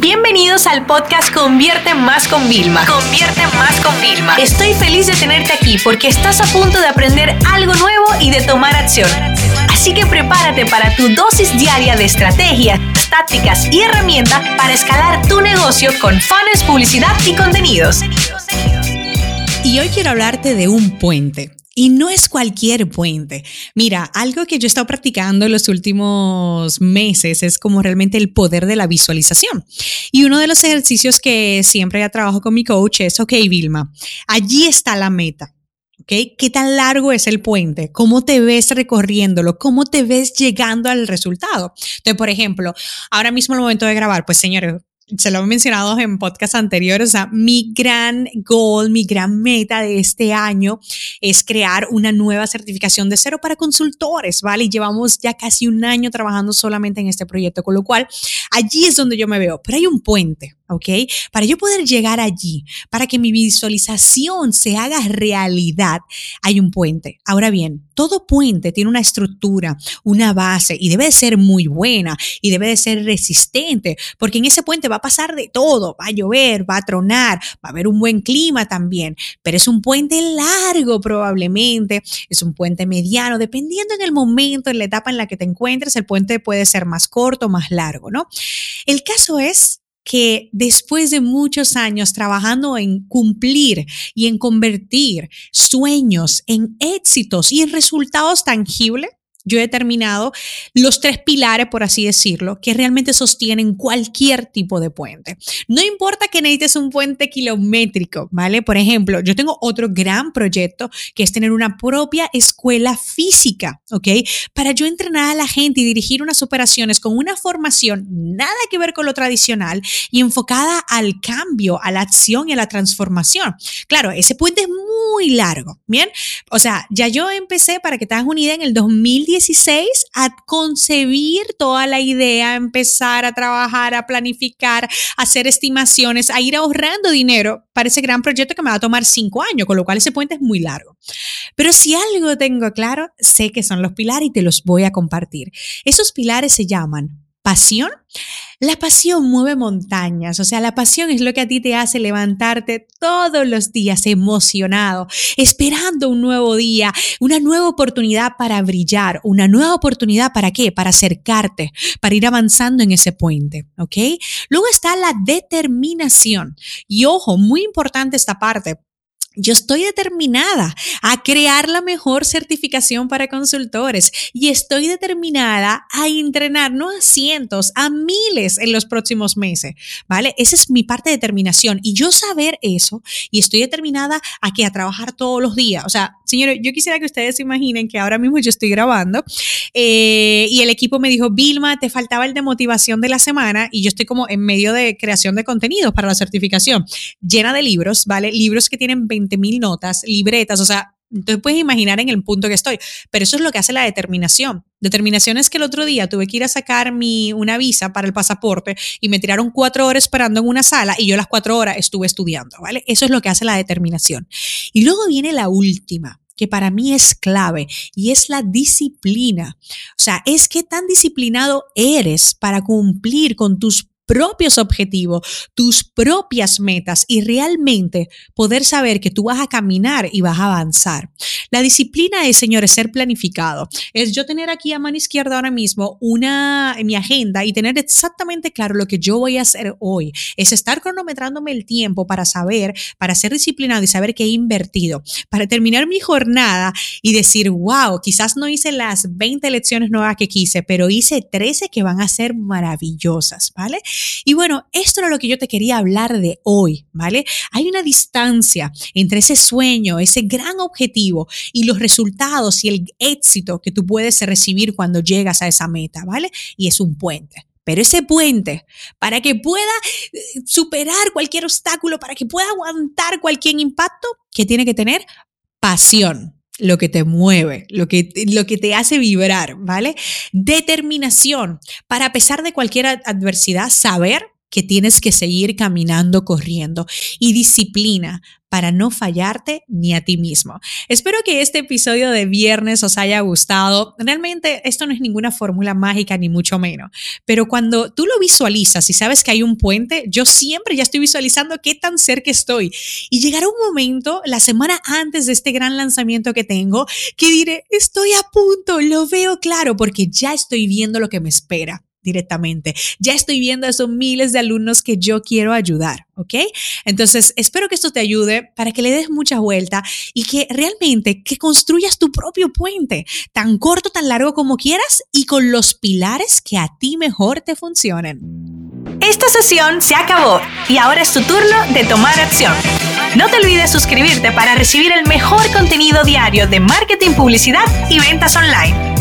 Bienvenidos al podcast Convierte Más con Vilma. Convierte Más con Vilma. Estoy feliz de tenerte aquí porque estás a punto de aprender algo nuevo y de tomar acción. Así que prepárate para tu dosis diaria de estrategias, tácticas y herramientas para escalar tu negocio con fans, publicidad y contenidos. Y hoy quiero hablarte de un puente. Y no es cualquier puente. Mira, algo que yo he estado practicando en los últimos meses es como realmente el poder de la visualización. Y uno de los ejercicios que siempre ya trabajo con mi coach es, ok, Vilma, allí está la meta. ¿ok? ¿Qué tan largo es el puente? ¿Cómo te ves recorriéndolo? ¿Cómo te ves llegando al resultado? Entonces, por ejemplo, ahora mismo el momento de grabar, pues señores, se lo he mencionado en podcast anteriores, o sea, mi gran goal, mi gran meta de este año es crear una nueva certificación de cero para consultores, ¿vale? Y llevamos ya casi un año trabajando solamente en este proyecto, con lo cual allí es donde yo me veo, pero hay un puente, ¿ok? Para yo poder llegar allí, para que mi visualización se haga realidad, hay un puente. Ahora bien, todo puente tiene una estructura, una base y debe de ser muy buena y debe de ser resistente, porque en ese puente va a pasar de todo, va a llover, va a tronar, va a haber un buen clima también, pero es un puente largo probablemente, es un puente mediano, dependiendo en el momento, en la etapa en la que te encuentres, el puente puede ser más corto, más largo, ¿no? El caso es que después de muchos años trabajando en cumplir y en convertir sueños en éxitos y en resultados tangibles, yo he determinado los tres pilares, por así decirlo, que realmente sostienen cualquier tipo de puente. No importa que necesites un puente kilométrico, ¿vale? Por ejemplo, yo tengo otro gran proyecto que es tener una propia escuela física, ¿ok? Para yo entrenar a la gente y dirigir unas operaciones con una formación nada que ver con lo tradicional y enfocada al cambio, a la acción y a la transformación. Claro, ese puente es muy largo, ¿bien? O sea, ya yo empecé, para que te hagas una idea, en el 2010 a concebir toda la idea, a empezar a trabajar, a planificar, a hacer estimaciones, a ir ahorrando dinero para ese gran proyecto que me va a tomar cinco años, con lo cual ese puente es muy largo. Pero si algo tengo claro, sé que son los pilares y te los voy a compartir. Esos pilares se llaman pasión, la pasión mueve montañas, o sea, la pasión es lo que a ti te hace levantarte todos los días emocionado, esperando un nuevo día, una nueva oportunidad para brillar, una nueva oportunidad para qué? Para acercarte, para ir avanzando en ese puente, ¿ok? Luego está la determinación. Y ojo, muy importante esta parte, yo estoy determinada a crear la mejor certificación para consultores y estoy determinada a entrenar no a cientos, a miles en los próximos meses, ¿vale? Esa es mi parte de determinación y yo saber eso y estoy determinada a que a trabajar todos los días. O sea, señores, yo quisiera que ustedes se imaginen que ahora mismo yo estoy grabando eh, y el equipo me dijo, Vilma, te faltaba el de motivación de la semana y yo estoy como en medio de creación de contenidos para la certificación, llena de libros, ¿vale? Libros que tienen 20 mil notas, libretas, o sea, entonces puedes imaginar en el punto que estoy, pero eso es lo que hace la determinación. Determinación es que el otro día tuve que ir a sacar mi, una visa para el pasaporte y me tiraron cuatro horas esperando en una sala y yo las cuatro horas estuve estudiando, ¿vale? Eso es lo que hace la determinación. Y luego viene la última, que para mí es clave y es la disciplina. O sea, es que tan disciplinado eres para cumplir con tus propios objetivos, tus propias metas y realmente poder saber que tú vas a caminar y vas a avanzar. La disciplina es, señores, ser planificado. Es yo tener aquí a mano izquierda ahora mismo una en mi agenda y tener exactamente claro lo que yo voy a hacer hoy. Es estar cronometrándome el tiempo para saber, para ser disciplinado y saber que he invertido, para terminar mi jornada y decir, wow, quizás no hice las 20 lecciones nuevas que quise, pero hice 13 que van a ser maravillosas, ¿vale? Y bueno, esto era lo que yo te quería hablar de hoy, ¿vale? Hay una distancia entre ese sueño, ese gran objetivo y los resultados y el éxito que tú puedes recibir cuando llegas a esa meta, ¿vale? Y es un puente. Pero ese puente, para que pueda eh, superar cualquier obstáculo, para que pueda aguantar cualquier impacto, que tiene que tener pasión lo que te mueve, lo que, lo que te hace vibrar, ¿vale? Determinación para a pesar de cualquier adversidad, saber que tienes que seguir caminando, corriendo y disciplina para no fallarte ni a ti mismo. Espero que este episodio de viernes os haya gustado. Realmente esto no es ninguna fórmula mágica ni mucho menos, pero cuando tú lo visualizas y sabes que hay un puente, yo siempre ya estoy visualizando qué tan cerca estoy y llegará un momento la semana antes de este gran lanzamiento que tengo que diré, estoy a punto, lo veo claro porque ya estoy viendo lo que me espera directamente. Ya estoy viendo a esos miles de alumnos que yo quiero ayudar, ¿ok? Entonces, espero que esto te ayude para que le des mucha vuelta y que realmente que construyas tu propio puente, tan corto, tan largo como quieras y con los pilares que a ti mejor te funcionen. Esta sesión se acabó y ahora es tu turno de tomar acción. No te olvides suscribirte para recibir el mejor contenido diario de marketing, publicidad y ventas online.